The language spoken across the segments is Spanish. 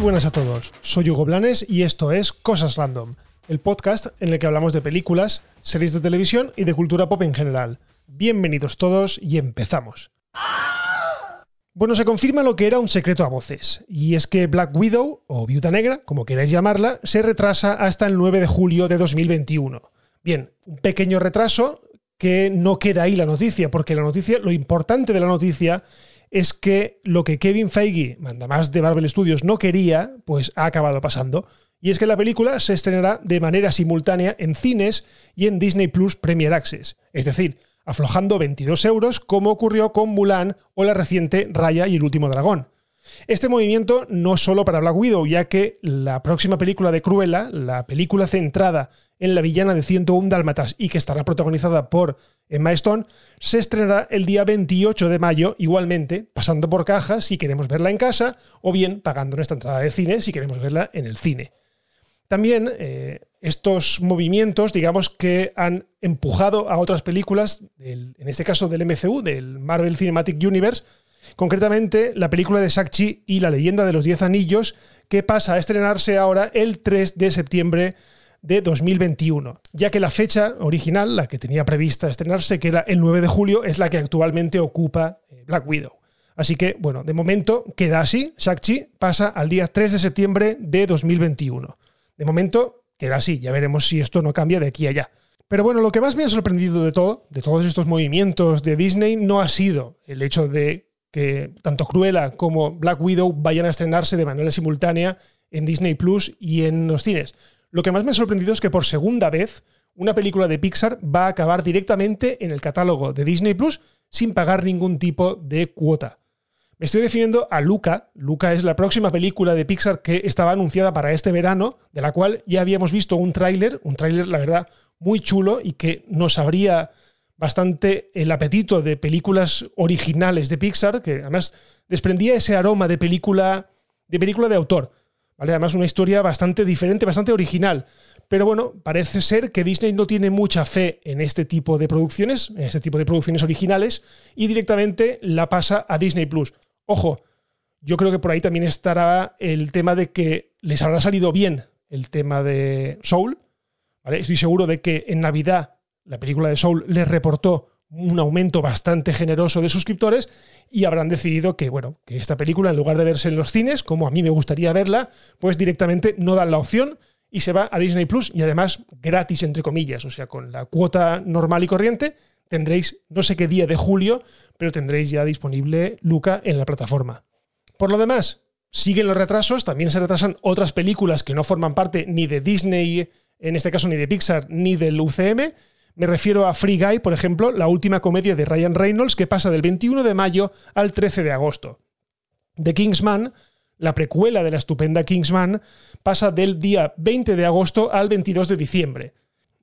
Buenas a todos, soy Hugo Blanes y esto es Cosas Random, el podcast en el que hablamos de películas, series de televisión y de cultura pop en general. Bienvenidos todos y empezamos. Bueno, se confirma lo que era un secreto a voces, y es que Black Widow, o Viuda Negra, como queráis llamarla, se retrasa hasta el 9 de julio de 2021. Bien, un pequeño retraso que no queda ahí la noticia, porque la noticia, lo importante de la noticia es que lo que Kevin Feige, manda más de Marvel Studios, no quería, pues ha acabado pasando. Y es que la película se estrenará de manera simultánea en cines y en Disney Plus Premier Access. Es decir, aflojando 22 euros como ocurrió con Mulan o la reciente Raya y el último dragón. Este movimiento no solo para Black Widow, ya que la próxima película de Cruella, la película centrada en la villana de 101 Dálmatas y que estará protagonizada por Emma Stone, se estrenará el día 28 de mayo, igualmente, pasando por caja si queremos verla en casa o bien pagando nuestra entrada de cine si queremos verla en el cine. También eh, estos movimientos, digamos que han empujado a otras películas, en este caso del MCU, del Marvel Cinematic Universe, concretamente la película de Shang-Chi y la leyenda de los Diez Anillos, que pasa a estrenarse ahora el 3 de septiembre de 2021, ya que la fecha original, la que tenía prevista estrenarse, que era el 9 de julio, es la que actualmente ocupa eh, Black Widow. Así que, bueno, de momento queda así. Shang-Chi pasa al día 3 de septiembre de 2021. De momento queda así, ya veremos si esto no cambia de aquí a allá. Pero bueno, lo que más me ha sorprendido de todo, de todos estos movimientos de Disney, no ha sido el hecho de que tanto Cruella como Black Widow vayan a estrenarse de manera simultánea en Disney Plus y en los cines. Lo que más me ha sorprendido es que por segunda vez una película de Pixar va a acabar directamente en el catálogo de Disney Plus sin pagar ningún tipo de cuota. Me estoy refiriendo a Luca. Luca es la próxima película de Pixar que estaba anunciada para este verano, de la cual ya habíamos visto un tráiler, un tráiler, la verdad, muy chulo y que nos abría bastante el apetito de películas originales de Pixar, que además desprendía ese aroma de película de, película de autor. ¿vale? Además, una historia bastante diferente, bastante original. Pero bueno, parece ser que Disney no tiene mucha fe en este tipo de producciones, en este tipo de producciones originales, y directamente la pasa a Disney Plus. Ojo, yo creo que por ahí también estará el tema de que les habrá salido bien el tema de Soul. Estoy seguro de que en Navidad la película de Soul les reportó un aumento bastante generoso de suscriptores y habrán decidido que, bueno, que esta película, en lugar de verse en los cines, como a mí me gustaría verla, pues directamente no dan la opción y se va a Disney Plus y además gratis, entre comillas, o sea, con la cuota normal y corriente, tendréis no sé qué día de julio, pero tendréis ya disponible Luca en la plataforma. Por lo demás, siguen los retrasos, también se retrasan otras películas que no forman parte ni de Disney, en este caso ni de Pixar, ni del UCM. Me refiero a Free Guy, por ejemplo, la última comedia de Ryan Reynolds que pasa del 21 de mayo al 13 de agosto. The Kingsman, la precuela de la estupenda Kingsman, pasa del día 20 de agosto al 22 de diciembre.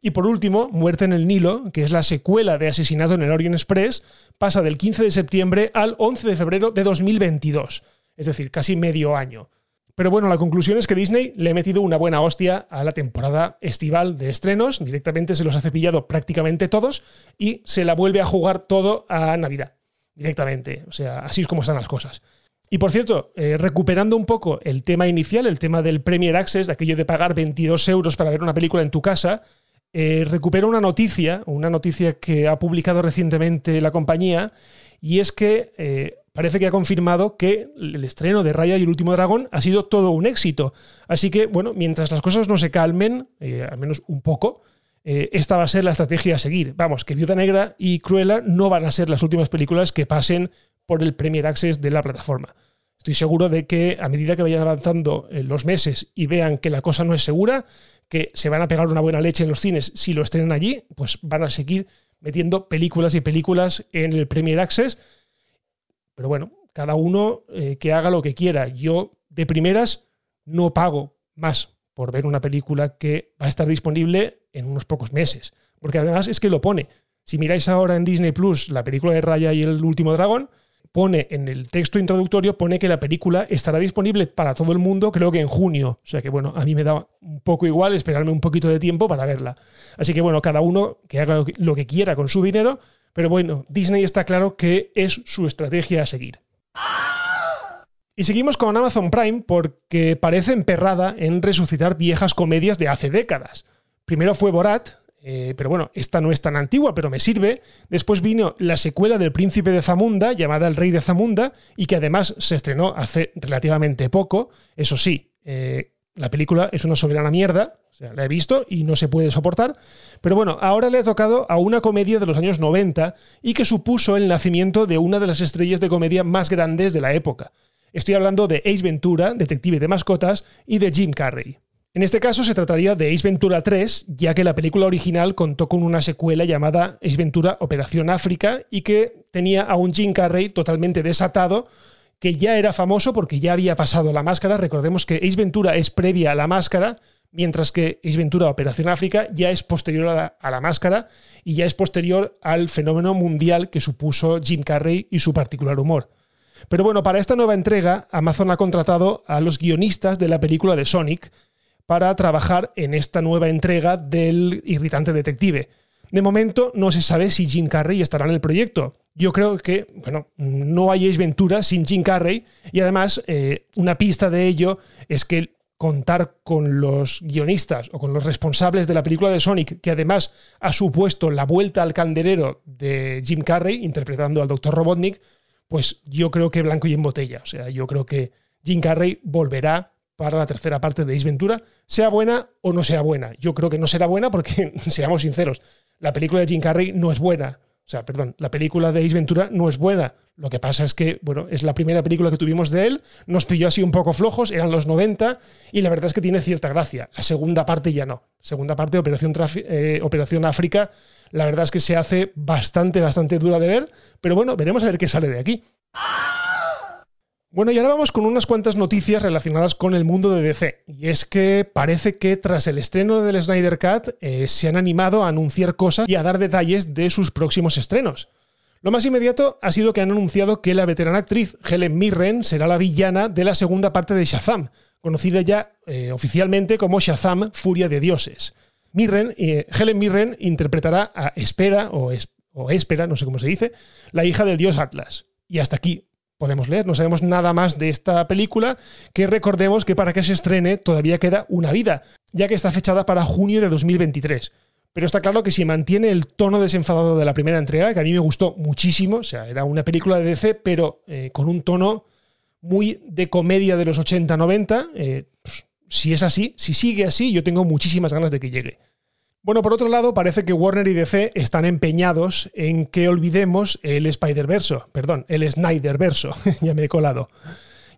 Y por último, Muerte en el Nilo, que es la secuela de Asesinato en el Orient Express, pasa del 15 de septiembre al 11 de febrero de 2022, es decir, casi medio año. Pero bueno, la conclusión es que Disney le ha metido una buena hostia a la temporada estival de estrenos, directamente se los ha cepillado prácticamente todos y se la vuelve a jugar todo a Navidad, directamente. O sea, así es como están las cosas. Y por cierto, eh, recuperando un poco el tema inicial, el tema del Premier Access, de aquello de pagar 22 euros para ver una película en tu casa, eh, recupero una noticia, una noticia que ha publicado recientemente la compañía, y es que eh, parece que ha confirmado que el estreno de Raya y el último dragón ha sido todo un éxito. Así que, bueno, mientras las cosas no se calmen, eh, al menos un poco, esta va a ser la estrategia a seguir. Vamos, que Viuda Negra y Cruella no van a ser las últimas películas que pasen por el Premier Access de la plataforma. Estoy seguro de que a medida que vayan avanzando los meses y vean que la cosa no es segura, que se van a pegar una buena leche en los cines si lo estrenan allí, pues van a seguir metiendo películas y películas en el Premier Access. Pero bueno, cada uno eh, que haga lo que quiera. Yo, de primeras, no pago más por ver una película que va a estar disponible en unos pocos meses. Porque además es que lo pone. Si miráis ahora en Disney Plus la película de Raya y el último dragón, pone en el texto introductorio, pone que la película estará disponible para todo el mundo, creo que en junio. O sea que bueno, a mí me da un poco igual esperarme un poquito de tiempo para verla. Así que bueno, cada uno que haga lo que quiera con su dinero, pero bueno, Disney está claro que es su estrategia a seguir. Y seguimos con Amazon Prime porque parece emperrada en resucitar viejas comedias de hace décadas. Primero fue Borat, eh, pero bueno, esta no es tan antigua, pero me sirve. Después vino la secuela del Príncipe de Zamunda, llamada El Rey de Zamunda, y que además se estrenó hace relativamente poco. Eso sí, eh, la película es una soberana mierda, la he visto y no se puede soportar. Pero bueno, ahora le ha tocado a una comedia de los años 90 y que supuso el nacimiento de una de las estrellas de comedia más grandes de la época. Estoy hablando de Ace Ventura, detective de mascotas, y de Jim Carrey. En este caso se trataría de Ace Ventura 3, ya que la película original contó con una secuela llamada Ace Ventura Operación África y que tenía a un Jim Carrey totalmente desatado, que ya era famoso porque ya había pasado la máscara. Recordemos que Ace Ventura es previa a la máscara, mientras que Ace Ventura Operación África ya es posterior a la, máscara y ya es posterior al fenómeno mundial que supuso Jim Carrey y su particular humor. Pero bueno, para esta nueva entrega, Amazon ha contratado a los guionistas de la película de Sonic, para trabajar en esta nueva entrega del irritante detective. De momento no se sabe si Jim Carrey estará en el proyecto. Yo creo que, bueno, no hay Ace Ventura sin Jim Carrey y además eh, una pista de ello es que contar con los guionistas o con los responsables de la película de Sonic, que además ha supuesto la vuelta al candelero de Jim Carrey interpretando al Dr. Robotnik, pues yo creo que blanco y en botella. O sea, yo creo que Jim Carrey volverá para la tercera parte de Ace sea buena o no sea buena. Yo creo que no será buena porque, seamos sinceros, la película de Jim Carrey no es buena. O sea, perdón, la película de Ace Ventura no es buena. Lo que pasa es que, bueno, es la primera película que tuvimos de él, nos pilló así un poco flojos, eran los 90, y la verdad es que tiene cierta gracia. La segunda parte ya no. Segunda parte, Operación, eh, Operación África, la verdad es que se hace bastante, bastante dura de ver, pero bueno, veremos a ver qué sale de aquí. Bueno, y ahora vamos con unas cuantas noticias relacionadas con el mundo de DC. Y es que parece que tras el estreno del Snyder Cut eh, se han animado a anunciar cosas y a dar detalles de sus próximos estrenos. Lo más inmediato ha sido que han anunciado que la veterana actriz Helen Mirren será la villana de la segunda parte de Shazam, conocida ya eh, oficialmente como Shazam Furia de Dioses. Mirren, eh, Helen Mirren interpretará a Espera, o, o Espera, no sé cómo se dice, la hija del dios Atlas. Y hasta aquí, podemos leer. No sabemos nada más de esta película, que recordemos que para que se estrene todavía queda una vida, ya que está fechada para junio de 2023. Pero está claro que si mantiene el tono desenfadado de la primera entrega, que a mí me gustó muchísimo, o sea, era una película de DC, pero eh, con un tono muy de comedia de los 80-90, eh, pues, si es así, si sigue así, yo tengo muchísimas ganas de que llegue. Bueno, por otro lado, parece que Warner y DC están empeñados en que olvidemos el Spider-Verse, perdón, el Snyder-Verso, ya me he colado.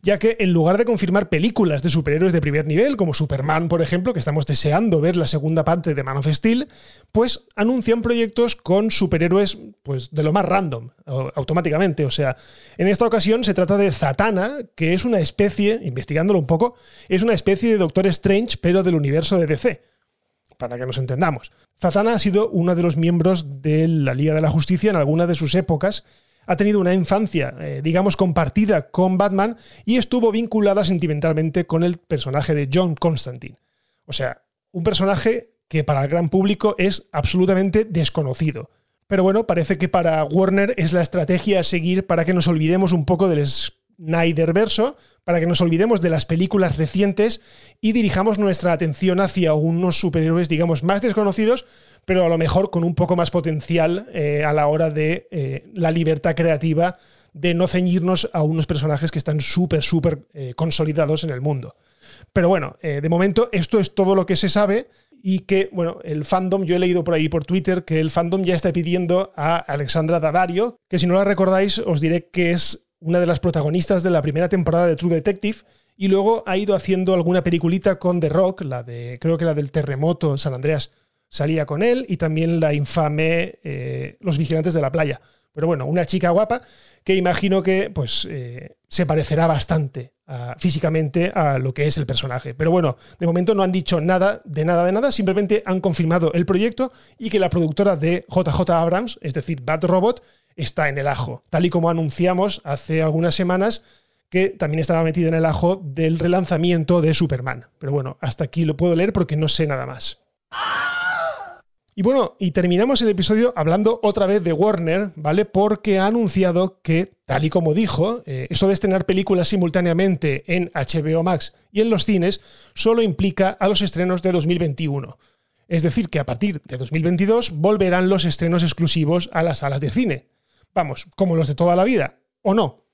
Ya que en lugar de confirmar películas de superhéroes de primer nivel, como Superman, por ejemplo, que estamos deseando ver la segunda parte de Man of Steel, pues anuncian proyectos con superhéroes pues, de lo más random, automáticamente. O sea, en esta ocasión se trata de Zatanna, que es una especie, investigándolo un poco, es una especie de Doctor Strange, pero del universo de DC para que nos entendamos. Zatanna ha sido uno de los miembros de la Liga de la Justicia en alguna de sus épocas. Ha tenido una infancia, eh, digamos, compartida con Batman y estuvo vinculada sentimentalmente con el personaje de John Constantine. O sea, un personaje que para el gran público es absolutamente desconocido. Pero bueno, parece que para Warner es la estrategia a seguir para que nos olvidemos un poco del verso para que nos olvidemos de las películas recientes y dirijamos nuestra atención hacia unos superhéroes, digamos, más desconocidos, pero a lo mejor con un poco más potencial eh, a la hora de eh, la libertad creativa de no ceñirnos a unos personajes que están súper, súper eh, consolidados en el mundo. Pero bueno, de momento esto es todo lo que se sabe y que, bueno, el fandom, yo he leído por ahí por Twitter que el fandom ya está pidiendo a Alexandra Daddario, que si no la recordáis os diré que es una de las protagonistas de la primera temporada de True Detective, y luego ha ido haciendo alguna peliculita con The Rock, la de, creo que la del terremoto San Andreas salía con él, y también la infame eh, Los Vigilantes de la Playa. Pero bueno, una chica guapa que imagino que pues, eh, se parecerá bastante físicamente a lo que es el personaje. Pero bueno, de momento no han dicho nada de nada de nada, simplemente han confirmado el proyecto y que la productora de JJ Abrams, es decir, Bad Robot, está en el ajo, tal y como anunciamos hace algunas semanas que también estaba metida en el ajo del relanzamiento de Superman. Pero bueno, hasta aquí lo puedo leer porque no sé nada más. Y bueno, y terminamos el episodio hablando otra vez de Warner, ¿vale? Porque ha anunciado que, tal y como dijo, eh, eso de estrenar películas simultáneamente en HBO Max y en los cines solo implica a los estrenos de 2021. Es decir, que a partir de 2022 volverán los estrenos exclusivos a las salas de cine. Vamos, como los de toda la vida, ¿o no?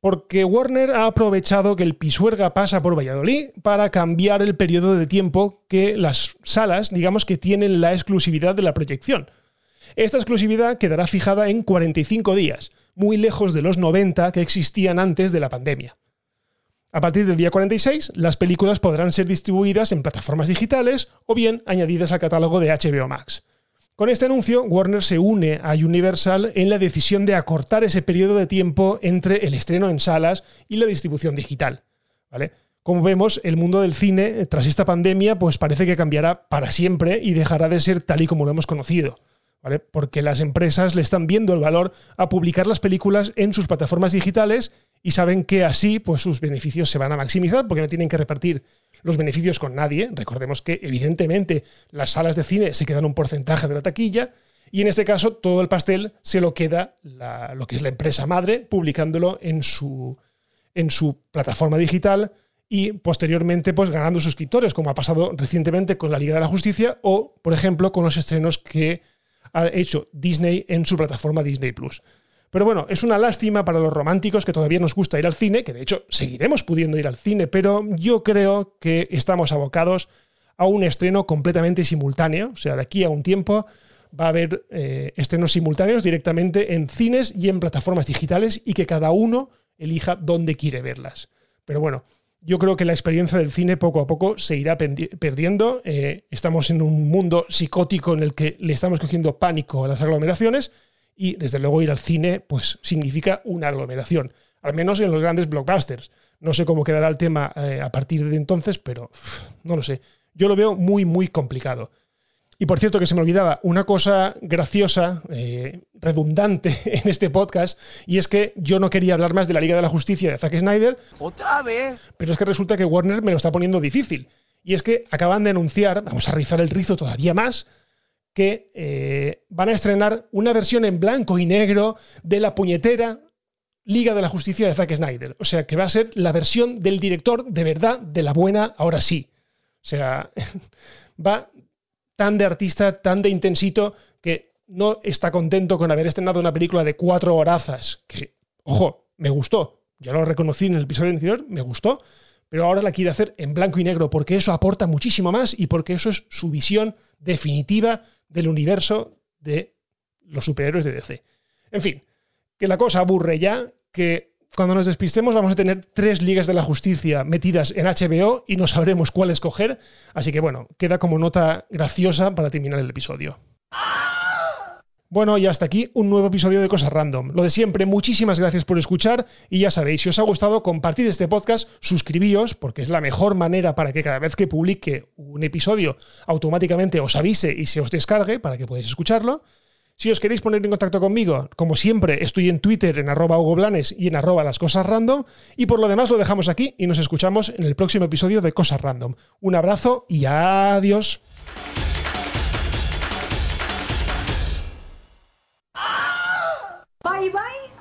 porque Warner ha aprovechado que el Pisuerga pasa por Valladolid para cambiar el periodo de tiempo que las salas, digamos que tienen la exclusividad de la proyección. Esta exclusividad quedará fijada en 45 días, muy lejos de los 90 que existían antes de la pandemia. A partir del día 46, las películas podrán ser distribuidas en plataformas digitales o bien añadidas al catálogo de HBO Max. Con este anuncio, Warner se une a Universal en la decisión de acortar ese periodo de tiempo entre el estreno en salas y la distribución digital. ¿vale? Como vemos, el mundo del cine, tras esta pandemia, pues parece que cambiará para siempre y dejará de ser tal y como lo hemos conocido. ¿vale? Porque las empresas le están viendo el valor a publicar las películas en sus plataformas digitales y saben que así pues, sus beneficios se van a maximizar porque no tienen que repartir los beneficios con nadie. Recordemos que evidentemente las salas de cine se quedan un porcentaje de la taquilla y en este caso todo el pastel se lo queda lo que es la empresa madre publicándolo en su, en su plataforma digital y posteriormente pues ganando suscriptores como ha pasado recientemente con la Liga de la Justicia o por ejemplo con los estrenos que ha hecho Disney en su plataforma Disney Plus. Pero bueno, es una lástima para los románticos que todavía nos gusta ir al cine, que de hecho seguiremos pudiendo ir al cine, pero yo creo que estamos abocados a un estreno completamente simultáneo. O sea, de aquí a un tiempo va a haber eh, estrenos simultáneos directamente en cines y en plataformas digitales y que cada uno elija dónde quiere verlas. Pero bueno, yo creo que la experiencia del cine poco a poco se irá perdiendo. Eh, estamos en un mundo psicótico en el que le estamos cogiendo pánico a las aglomeraciones y desde luego ir al cine pues significa una aglomeración, al menos en los grandes blockbusters. No sé cómo quedará el tema eh, a partir de entonces, pero no lo sé. Yo lo veo muy, muy complicado. Y por cierto, que se me olvidaba una cosa graciosa, eh, redundante en este podcast, y es que yo no quería hablar más de la Liga de la Justicia de Zack Snyder. ¡Otra vez! Pero es que resulta que Warner me lo está poniendo difícil. Y es que acaban de anunciar, vamos a rizar el rizo todavía más, que eh, van a estrenar una versión en blanco y negro de la puñetera Liga de la Justicia de Zack Snyder. O sea, que va a ser la versión del director de verdad, de la buena, ahora sí. O sea, va tan de artista, tan de intensito, que no está contento con haber estrenado una película de cuatro horazas, que, ojo, me gustó. Ya lo reconocí en el episodio anterior, me gustó pero ahora la quiere hacer en blanco y negro porque eso aporta muchísimo más y porque eso es su visión definitiva del universo de los superhéroes de DC. En fin, que la cosa aburre ya, que cuando nos despistemos vamos a tener tres ligas de la justicia metidas en HBO y no sabremos cuál escoger, así que bueno, queda como nota graciosa para terminar el episodio. Bueno, y hasta aquí un nuevo episodio de Cosas Random. Lo de siempre, muchísimas gracias por escuchar y ya sabéis, si os ha gustado, compartid este podcast, suscribíos, porque es la mejor manera para que cada vez que publique un episodio automáticamente os avise y se os descargue para que podáis escucharlo. Si os queréis poner en contacto conmigo, como siempre, estoy en Twitter en arroba Blanes y en arroba las cosas random. Y por lo demás lo dejamos aquí y nos escuchamos en el próximo episodio de Cosas Random. Un abrazo y adiós.